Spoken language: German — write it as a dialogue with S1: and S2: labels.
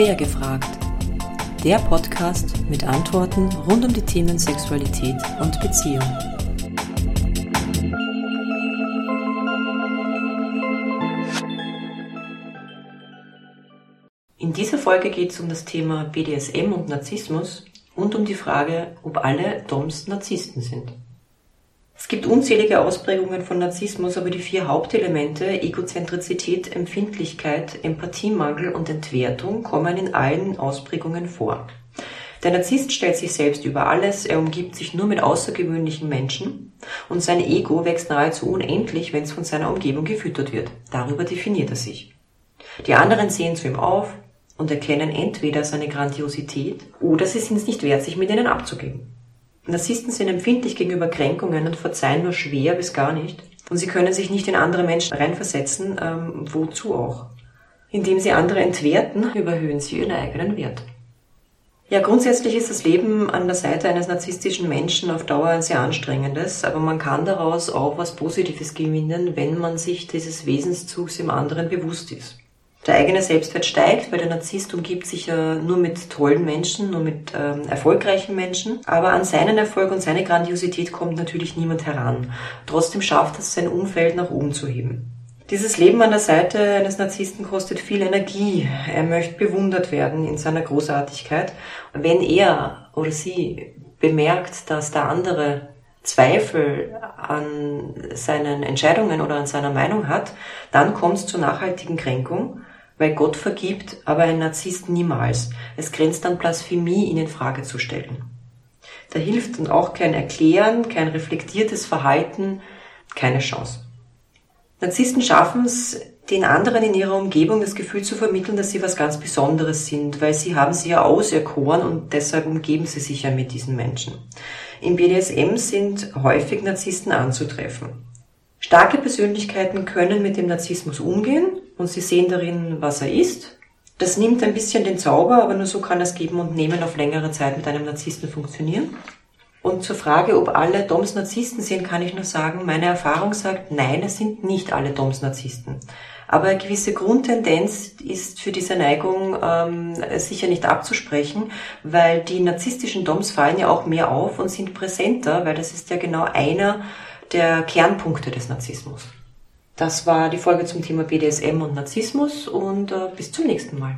S1: Quer gefragt. Der Podcast mit Antworten rund um die Themen Sexualität und Beziehung. In dieser Folge geht es um das Thema BDSM und Narzissmus und um die Frage, ob alle Doms Narzissten sind. Es gibt unzählige Ausprägungen von Narzissmus, aber die vier Hauptelemente Egozentrizität, Empfindlichkeit, Empathiemangel und Entwertung kommen in allen Ausprägungen vor. Der Narzisst stellt sich selbst über alles, er umgibt sich nur mit außergewöhnlichen Menschen und sein Ego wächst nahezu unendlich, wenn es von seiner Umgebung gefüttert wird. Darüber definiert er sich. Die anderen sehen zu ihm auf und erkennen entweder seine Grandiosität oder sie sind es nicht wert, sich mit ihnen abzugeben. Narzissten sind empfindlich gegenüber Kränkungen und verzeihen nur schwer bis gar nicht. Und sie können sich nicht in andere Menschen reinversetzen, ähm, wozu auch. Indem sie andere entwerten, überhöhen sie ihren eigenen Wert. Ja, grundsätzlich ist das Leben an der Seite eines narzisstischen Menschen auf Dauer ein sehr anstrengendes, aber man kann daraus auch was Positives gewinnen, wenn man sich dieses Wesenszugs im anderen bewusst ist. Der eigene Selbstwert steigt, weil der Narzisst umgibt sich ja nur mit tollen Menschen, nur mit ähm, erfolgreichen Menschen. Aber an seinen Erfolg und seine Grandiosität kommt natürlich niemand heran. Trotzdem schafft es, sein Umfeld nach oben zu heben. Dieses Leben an der Seite eines Narzissten kostet viel Energie. Er möchte bewundert werden in seiner Großartigkeit. Wenn er oder sie bemerkt, dass der andere Zweifel an seinen Entscheidungen oder an seiner Meinung hat, dann kommt es zur nachhaltigen Kränkung weil Gott vergibt, aber ein Narzisst niemals. Es grenzt an Blasphemie, ihn in Frage zu stellen. Da hilft dann auch kein Erklären, kein reflektiertes Verhalten, keine Chance. Narzissten schaffen es, den anderen in ihrer Umgebung das Gefühl zu vermitteln, dass sie was ganz Besonderes sind, weil sie haben sie ja auserkoren und deshalb umgeben sie sich ja mit diesen Menschen. Im BDSM sind häufig Narzissten anzutreffen. Starke Persönlichkeiten können mit dem Narzissmus umgehen und sie sehen darin, was er ist. Das nimmt ein bisschen den Zauber, aber nur so kann das Geben und Nehmen auf längere Zeit mit einem Narzissten funktionieren. Und zur Frage, ob alle Doms Narzissten sind, kann ich nur sagen, meine Erfahrung sagt, nein, es sind nicht alle Doms Narzissten. Aber eine gewisse Grundtendenz ist für diese Neigung ähm, sicher nicht abzusprechen, weil die narzisstischen Doms fallen ja auch mehr auf und sind präsenter, weil das ist ja genau einer der Kernpunkte des Narzissmus. Das war die Folge zum Thema BDSM und Narzissmus und äh, bis zum nächsten Mal.